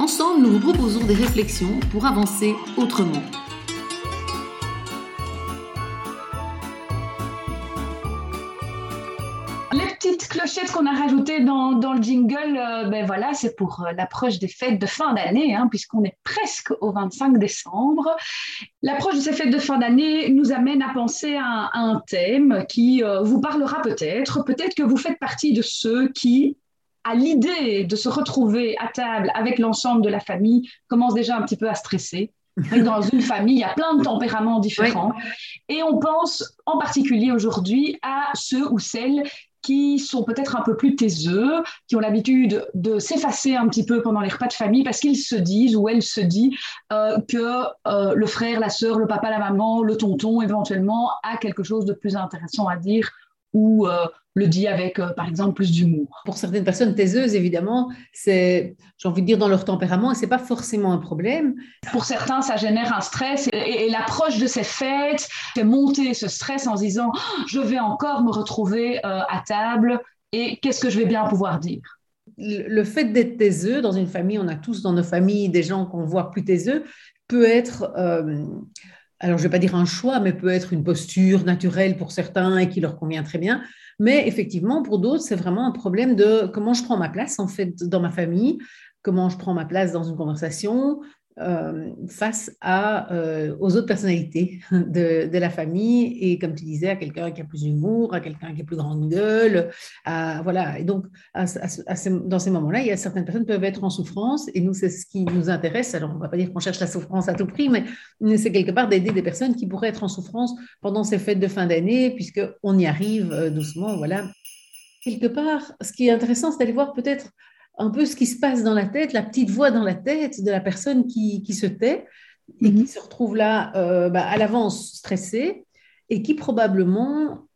Ensemble, nous vous proposons des réflexions pour avancer autrement. Les petites clochettes qu'on a rajoutées dans, le jingle, euh, ben voilà, c'est pour euh, l'approche des fêtes de fin d'année, hein, puisqu'on est presque au 25 décembre. L'approche de ces fêtes de fin d'année nous amène à penser à, à un thème qui euh, vous parlera peut-être. Peut-être que vous faites partie de ceux qui, à l'idée de se retrouver à table avec l'ensemble de la famille, commence déjà un petit peu à stresser. Dans une famille, il y a plein de tempéraments différents. Et on pense en particulier aujourd'hui à ceux ou celles qui sont peut-être un peu plus taiseux, qui ont l'habitude de s'effacer un petit peu pendant les repas de famille parce qu'ils se disent ou elles se disent euh, que euh, le frère, la sœur, le papa, la maman, le tonton éventuellement a quelque chose de plus intéressant à dire ou euh, le dit avec, euh, par exemple, plus d'humour. Pour certaines personnes taiseuses, évidemment, c'est, j'ai envie de dire, dans leur tempérament, et c'est pas forcément un problème. Pour certains, ça génère un stress, et, et l'approche de ces fêtes fait monter ce stress en se disant, oh, je vais encore me retrouver euh, à table, et qu'est-ce que je vais bien pouvoir dire? Le fait d'être taiseux dans une famille, on a tous dans nos familles des gens qu'on voit plus taiseux, peut être euh, alors je ne vais pas dire un choix, mais peut être une posture naturelle pour certains et qui leur convient très bien. Mais effectivement, pour d'autres, c'est vraiment un problème de comment je prends ma place en fait dans ma famille, comment je prends ma place dans une conversation, euh, face euh, aux autres personnalités de, la famille et comme tu disais à quelqu'un qui a plus d'humour, à quelqu'un qui a plus grande gueule, voilà. Et donc dans ces moments-là, il y a certaines personnes peuvent être en souffrance et nous c'est ce qui nous intéresse. Alors on va pas dire qu'on cherche la souffrance à tout prix, mais c'est quelque part d'aider des personnes qui pourraient être en souffrance pendant ces fêtes de fin d'année puisque on y arrive euh, doucement, voilà. Quelque part, ce qui est intéressant, c'est d'aller voir peut-être un peu ce qui se passe dans la tête, la petite voix dans la tête de la personne qui, qui se tait et qui mhm. se retrouve là euh, bah, à l'avance stressée et qui probablement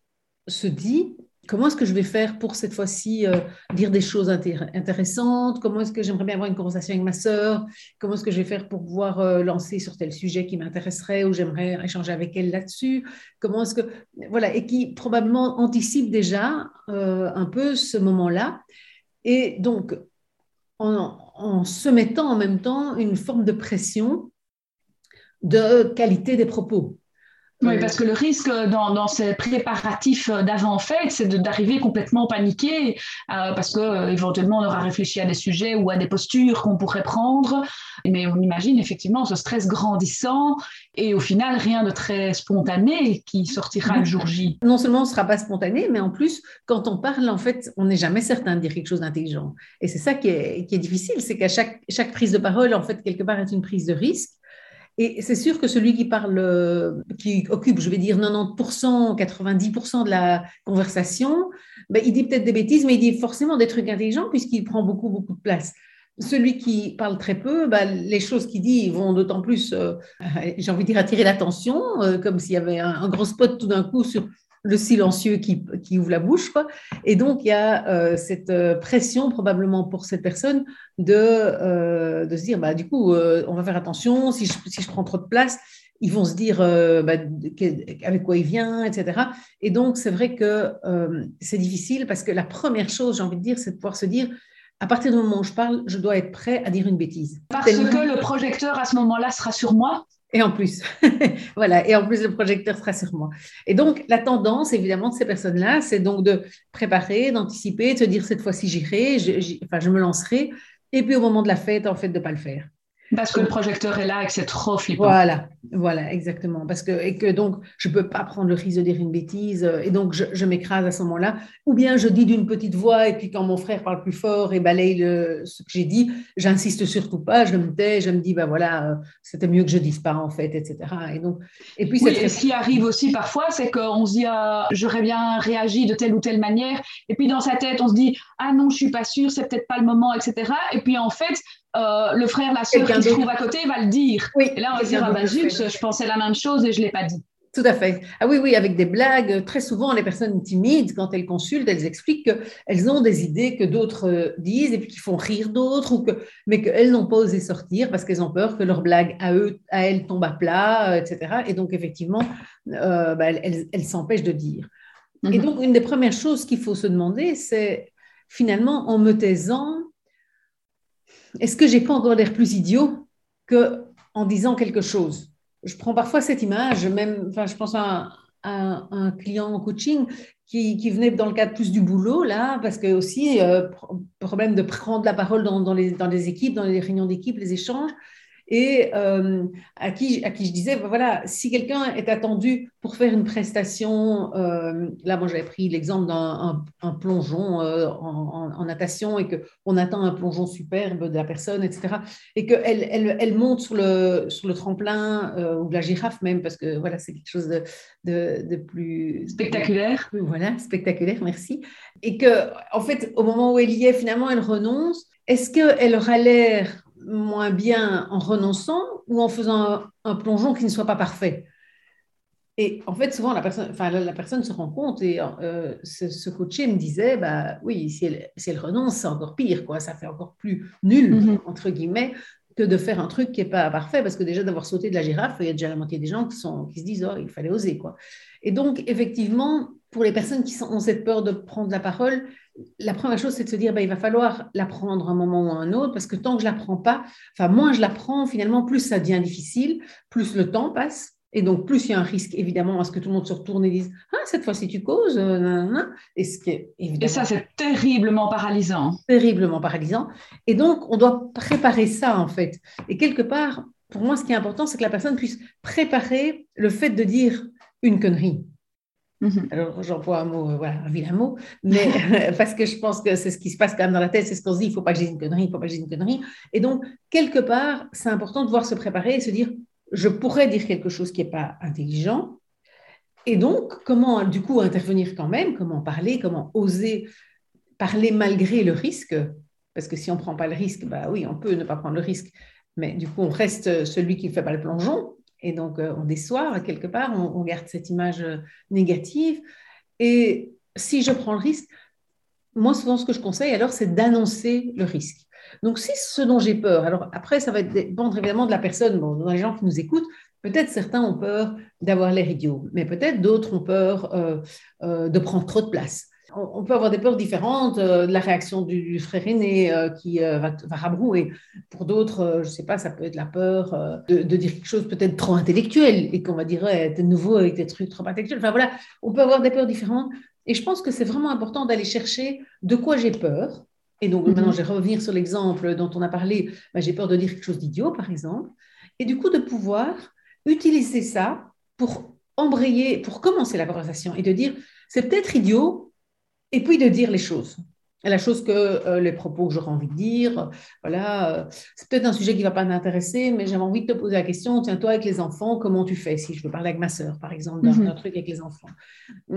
se dit comment est-ce que je vais faire pour cette fois-ci euh, dire des choses intéressantes? Comment est-ce que j'aimerais bien avoir une conversation avec ma sœur? Comment est-ce que je vais faire pour pouvoir euh, lancer sur tel sujet qui m'intéresserait ou j'aimerais échanger avec elle là-dessus? Comment est-ce que voilà et qui probablement anticipe déjà un peu ce moment-là. Et donc en, se mettant en même temps une forme de pression de qualité des propos. Oui, parce que le risque dans, ces préparatifs d'avant-fête, c'est d'arriver complètement paniqué, euh, parce que euh, éventuellement on aura réfléchi à des sujets ou à des postures qu'on pourrait prendre, mais on imagine effectivement ce stress grandissant et au final rien de très spontané qui sortira le jour J. Non seulement on ne sera pas spontané, mais en plus quand on parle, en fait, on n'est jamais certain de dire quelque chose d'intelligent. Et c'est ça qui est, qui est difficile, c'est qu'à chaque, chaque prise de parole, en fait, quelque part est une prise de risque. Et c'est sûr que celui qui parle, euh, qui occupe, je vais dire, 90%, 90% de la conversation, ben, il dit peut-être des bêtises, mais il dit forcément des trucs intelligents puisqu'il prend beaucoup, beaucoup de place. Celui qui parle très peu, ben, les choses qu'il dit vont d'autant plus, euh, j'ai envie de dire, attirer l'attention, euh, comme s'il y avait un, un, gros spot tout d'un coup sur le silencieux qui, qui, ouvre la bouche. Quoi. Et donc, il y a euh, cette euh, pression probablement pour cette personne de, euh, de se dire, bah, du coup, euh, on va faire attention, si je, si je prends trop de place, ils vont se dire bah, avec quoi il vient, etc. Et donc, c'est vrai que c'est difficile parce que la première chose, j'ai envie de dire, c'est de pouvoir se dire, à partir du moment où je parle, je dois être prêt à dire une bêtise. Parce que le projecteur à ce moment-là sera sur moi et en plus, voilà, et en plus, le projecteur sera sur moi. Et donc, la tendance, évidemment, de ces personnes-là, c'est donc de préparer, d'anticiper, de se dire cette fois-ci, j'irai, enfin, je me lancerai, et puis au moment de la fête, en fait, de ne pas le faire. Parce que le projecteur est là et que c'est trop flippant. Voilà, voilà, exactement. Parce que, et que donc, je ne peux pas prendre le risque de dire une bêtise, euh, et donc je, je m'écrase à ce moment-là. Ou bien je dis d'une petite voix, et puis quand mon frère parle plus fort et balaye le, ce que j'ai dit, j'insiste surtout pas, je me tais, je me dis, ben voilà, euh, c'était mieux que je dise pas, en fait, etc. Et donc, et puis, oui, ce qui arrive aussi parfois, c'est qu'on se dit, ah, j'aurais bien réagi de telle ou telle manière, et puis dans sa tête, on se dit, ah non, je suis pas sûre, c'est peut-être pas le moment, etc. Et puis en fait, euh, le frère, la soeur qui se trouve à côté va le dire. et là, on va dire, ah bah zut, je pensais la même chose et je ne l'ai pas dit. Tout à fait. Ah oui, oui, avec des blagues. Très souvent, les personnes timides, quand elles consultent, elles expliquent qu'elles ont des idées que d'autres euh, disent et puis qui font rire d'autres, ou que, mais qu'elles n'ont pas osé sortir parce qu'elles ont peur que leur blague à eux, à elles, tombe à plat, euh, etc. Et donc, effectivement, euh, bah, elles s'empêchent de dire. Et mhm. donc, une des premières choses qu'il faut se demander, c'est finalement, en me taisant, est-ce que j'ai pas encore l'air plus idiot que en disant quelque chose? Je prends parfois cette image, même, je pense à un, client en coaching qui, venait dans le cadre plus du boulot, là, parce que aussi, euh, problème de prendre la parole dans, dans, les, dans les équipes, dans les réunions d'équipe, les échanges, et euh, à, qui, à qui je disais, voilà, si quelqu'un est attendu pour faire une prestation, euh, là, moi j'avais pris l'exemple d'un un, plongeon euh, en, en, natation et qu'on attend un plongeon superbe de la personne, etc. Et qu'elle elle, elle, monte sur le, sur le tremplin ou la girafe même, parce que voilà, c'est quelque chose de, de, de plus spectaculaire. voilà, spectaculaire, merci. Et que, en fait, au moment où elle y est, finalement, elle renonce. Est-ce qu'elle aura l'air moins bien en renonçant ou en faisant un, plongeon qui ne soit pas parfait. Et en fait, souvent, la personne, enfin, la, personne se rend compte et euh, ce, coaché me disait, bah oui, si elle, si elle renonce, c'est encore pire, quoi. Ça fait encore plus nul, mm-hmm. entre guillemets, que de faire un truc qui n'est pas parfait, parce que déjà d'avoir sauté de la girafe, il y a déjà la moitié des gens qui, sont, qui se disent, oh, il fallait oser, quoi. Et donc, effectivement, pour les personnes qui ont cette peur de prendre la parole, la première chose, c'est de se dire, ben, il va falloir la prendre un moment ou un autre, parce que tant que je ne la prends pas, enfin, moins je la prends, finalement, plus ça devient difficile, plus le temps passe, et donc plus il y a un risque, évidemment, à ce que tout le monde se retourne et dise, ah, cette fois-ci tu causes, euh, et, ce qui est, évidemment, et ça, c'est terriblement paralysant. Terriblement paralysant. Et donc, on doit préparer ça, en fait. Et quelque part, pour moi, ce qui est important, c'est que la personne puisse préparer le fait de dire une connerie. Mhm. Alors, j'emploie un mot, euh, voilà, un vilain mot, mais parce que je pense que c'est ce qui se passe quand même dans la tête, c'est ce qu'on se dit, il ne faut pas que j'ai une connerie, il ne faut pas que j'ai une connerie. Et donc, quelque part, c'est important de pouvoir se préparer et se dire, je pourrais dire quelque chose qui n'est pas intelligent. Et donc, comment, du coup, intervenir quand même, comment parler, comment oser parler malgré le risque? Parce que si on ne prend pas le risque, bah oui, on peut ne pas prendre le risque, mais du coup, on reste celui qui ne fait pas le plongeon. Et donc, euh, on déçoit quelque part, on, garde cette image euh, négative. Et si je prends le risque, moi, souvent, ce que je conseille, alors, c'est d'annoncer le risque. Donc, si ce dont j'ai peur, alors après, ça va dépendre évidemment de la personne, bon, dans les gens qui nous écoutent, peut-être certains ont peur d'avoir l'air idiot, mais peut-être d'autres ont peur euh, de prendre trop de place on peut avoir des peurs différentes euh, de la réaction du, frère aîné euh, qui euh, va, va, rabrouer. Pour d'autres, je ne sais pas, ça peut être la peur de, dire quelque chose peut-être trop intellectuel et qu'on va dire, ouais, t'es nouveau avec des trucs trop intellectuels. Enfin voilà, on peut avoir des peurs différentes. Et je pense que c'est vraiment important d'aller chercher de quoi j'ai peur. Et donc maintenant, mhm. je vais revenir sur l'exemple dont on a parlé. Bah, j'ai peur de dire quelque chose d'idiot, par exemple. Et du coup, de pouvoir utiliser ça pour embrayer, pour commencer la conversation et de dire, c'est peut-être idiot, et puis de dire les choses. La chose que euh, les propos que j'aurais envie de dire, voilà, euh, c'est peut-être un sujet qui ne va pas m'intéresser, mais j'avais envie de te poser la question, tiens, toi avec les enfants, comment tu fais? Si je veux parler avec ma sœur, par exemple, d'un mhm. truc avec les enfants.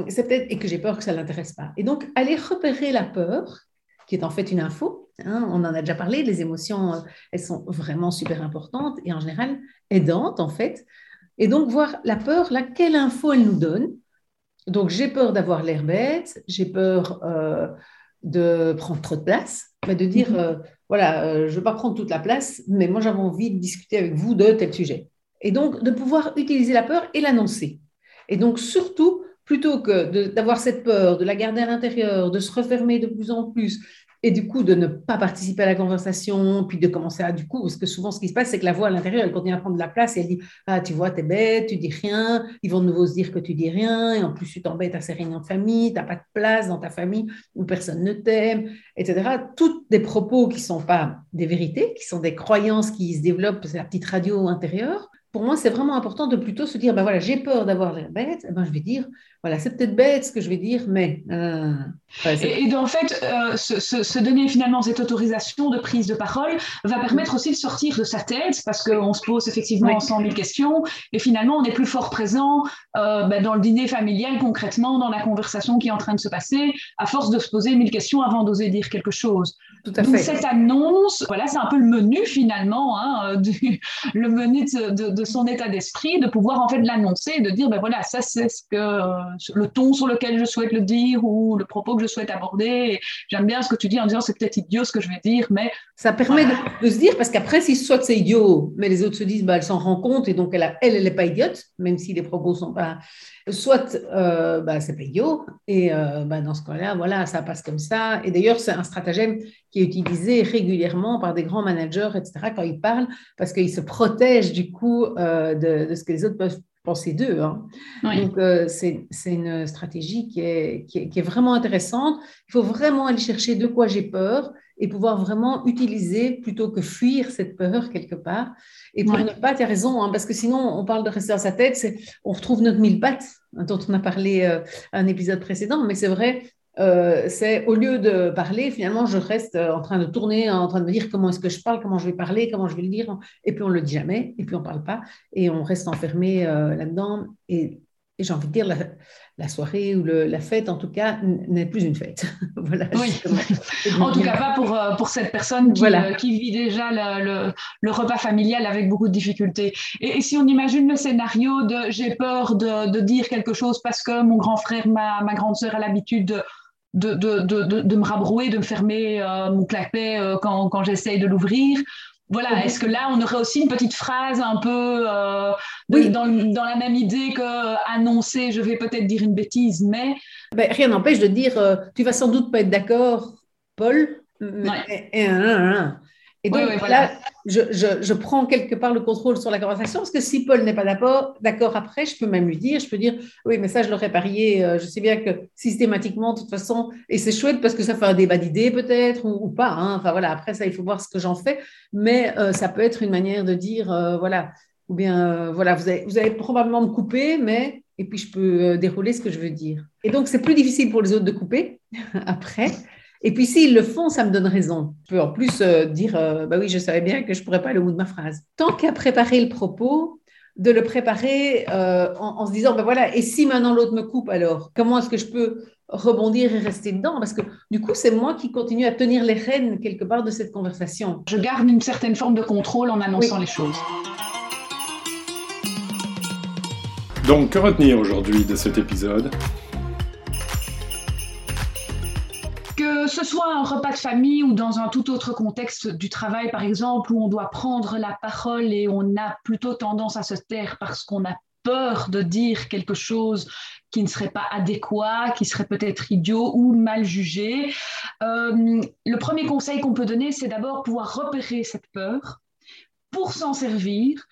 C'est peut-être, et que j'ai peur que ça ne l'intéresse pas. Et donc, aller repérer la peur, qui est en fait une info, hein, on en a déjà parlé, les émotions, euh, elles sont vraiment super importantes et en général aidantes, en fait. Et donc, voir la peur, là, quelle info elle nous donne donc, j'ai peur d'avoir l'air bête, j'ai peur euh, de prendre trop de place, mais de dire, mhm. euh, voilà, euh, je ne veux pas prendre toute la place, mais moi, j'avais envie de discuter avec vous de tel sujet. Et donc, de pouvoir utiliser la peur et l'annoncer. Et donc, surtout, plutôt que d'avoir cette peur, de la garder à l'intérieur, de se refermer de plus en plus, et du coup de ne pas participer à la conversation, puis de commencer à, du coup, parce que souvent ce qui se passe, c'est que la voix à l'intérieur, elle continue à prendre de la place et elle dit, ah, tu vois, t'es bête, tu dis rien, ils vont de nouveau se dire que tu dis rien, et en plus tu t'embêtes à ces réunions de famille, t'as pas de place dans ta famille où personne ne t'aime, etc. Toutes des propos qui sont pas des vérités, qui sont des croyances qui se développent, c'est la petite radio intérieure, pour moi, c'est vraiment important de plutôt se dire, ben voilà, j'ai peur d'avoir l'air bête, eh ben, je vais dire, voilà, c'est peut-être bête ce que je vais dire, mais... Euh, et, en fait, euh, se, donner finalement cette autorisation de prise de parole va permettre aussi de sortir de sa tête, parce qu'on se pose effectivement 100 000 questions, et finalement, on est plus fort présent euh, ben, dans le dîner familial, concrètement, dans la conversation qui est en train de se passer, à force de se poser mille questions avant d'oser dire quelque chose. Tout à Donc fait. cette annonce, voilà, c'est un peu le menu finalement, hein, du, le menu de, de, de son état d'esprit, de pouvoir en fait l'annoncer, de dire ben voilà, ça c'est ce que le ton sur lequel je souhaite le dire ou le propos que je souhaite aborder. J'aime bien ce que tu dis en disant c'est peut-être idiot ce que je vais dire, mais ça permet de, de, se dire parce qu'après si soit c'est idiot, mais les autres se disent bah elle s'en rend compte et donc elle, a, elle elle est pas idiote, même si les propos sont pas soit euh, bah, c'est pas idiot et euh, bah, dans ce cas-là voilà ça passe comme ça et d'ailleurs c'est un stratagème qui est utilisé régulièrement par des grands managers etc quand ils parlent parce qu'ils se protègent du coup euh, de, de, ce que les autres peuvent penser d'eux hein. oui. donc euh, c'est une stratégie qui est, qui est, qui est vraiment intéressante il faut vraiment aller chercher de quoi j'ai peur et pouvoir vraiment utiliser plutôt que fuir cette peur quelque part. Et pour ouais. ne pas, tu as raison, hein, parce que sinon, on parle de rester dans sa tête, on retrouve notre mille pattes, hein, dont on a parlé euh, à un épisode précédent, mais c'est vrai, euh, c'est au lieu de parler, finalement, je reste en train de tourner, en train de me dire comment est-ce que je parle, comment je vais parler, comment je vais le dire, et puis on ne le dit jamais, et puis on ne parle pas, et on reste enfermé euh, là-dedans. Et et j'ai envie de dire, la, la soirée ou le, la fête, en tout cas, n'est plus une fête. voilà, oui. en tout cas, pas pour, euh, pour cette personne qui, voilà. euh, qui vit déjà le, le, le, repas familial avec beaucoup de difficultés. Et, et, si on imagine le scénario de j'ai peur de, de, dire quelque chose parce que mon grand frère, ma, ma grande sœur a l'habitude de, de, de, de, de, me rabrouer, de me fermer euh, mon clapet euh, quand, quand j'essaye de l'ouvrir. Voilà, est-ce que là, on aurait aussi une petite phrase un peu euh, oui. dans, dans, la même idée que euh, annoncer, je vais peut-être dire une bêtise, mais... Ben, rien n'empêche de dire, euh, tu vas sans doute pas être d'accord, Paul, Ouais. Et, donc Oui, oui, là, voilà. je, je, je, prends quelque part le contrôle sur la conversation parce que si Paul n'est pas d'accord, après, je peux même lui dire, je peux dire, oui, mais ça, je l'aurais parié. euh, Je sais bien que systématiquement, de toute façon, et c'est chouette parce que ça fait un débat d'idées peut-être ou, ou pas. hein. Enfin voilà, après ça, il faut voir ce que j'en fais, mais euh, ça peut être une manière de dire, euh, voilà, ou bien euh, voilà, vous allez, vous allez probablement me couper, mais et puis je peux dérouler ce que je veux dire. Et donc c'est plus difficile pour les autres de couper après. Et puis s'ils le font, ça me donne raison. Je peux en plus euh, dire, euh, bah oui, je savais bien que je pourrais pas aller au bout de ma phrase. Tant qu'à préparer le propos, de le préparer euh, en, en, se disant, ben voilà, et si maintenant l'autre me coupe, alors comment est-ce que je peux rebondir et rester dedans? Parce que du coup, c'est moi qui continue à tenir les rênes quelque part de cette conversation. Je garde une certaine forme de contrôle en annonçant Oui. les choses. Donc, que retenir aujourd'hui de cet épisode? Ce soit un repas de famille ou dans un tout autre contexte du travail, par exemple, où on doit prendre la parole et on a plutôt tendance à se taire parce qu'on a peur de dire quelque chose qui ne serait pas adéquat, qui serait peut-être idiot ou mal jugé. Euh, le premier conseil qu'on peut donner, c'est d'abord pouvoir repérer cette peur pour s'en servir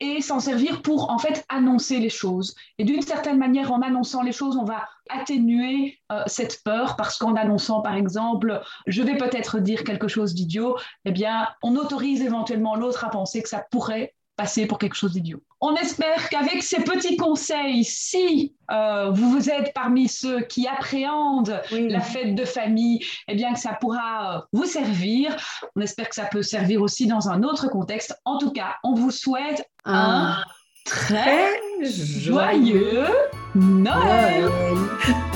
et s'en servir pour en fait annoncer les choses. Et d'une certaine manière, en annonçant les choses, on va atténuer euh, cette peur parce qu'en annonçant, par exemple, je vais peut-être dire quelque chose d'idiot, eh bien, on autorise éventuellement l'autre à penser que ça pourrait passer pour quelque chose d'idiot. On espère qu'avec ces petits conseils, si euh, vous êtes parmi ceux qui appréhendent Oui. la fête de famille, eh bien que ça pourra euh, vous servir. On espère que ça peut servir aussi dans un autre contexte. En tout cas, on vous souhaite un Un très joyeux Noël. Noël.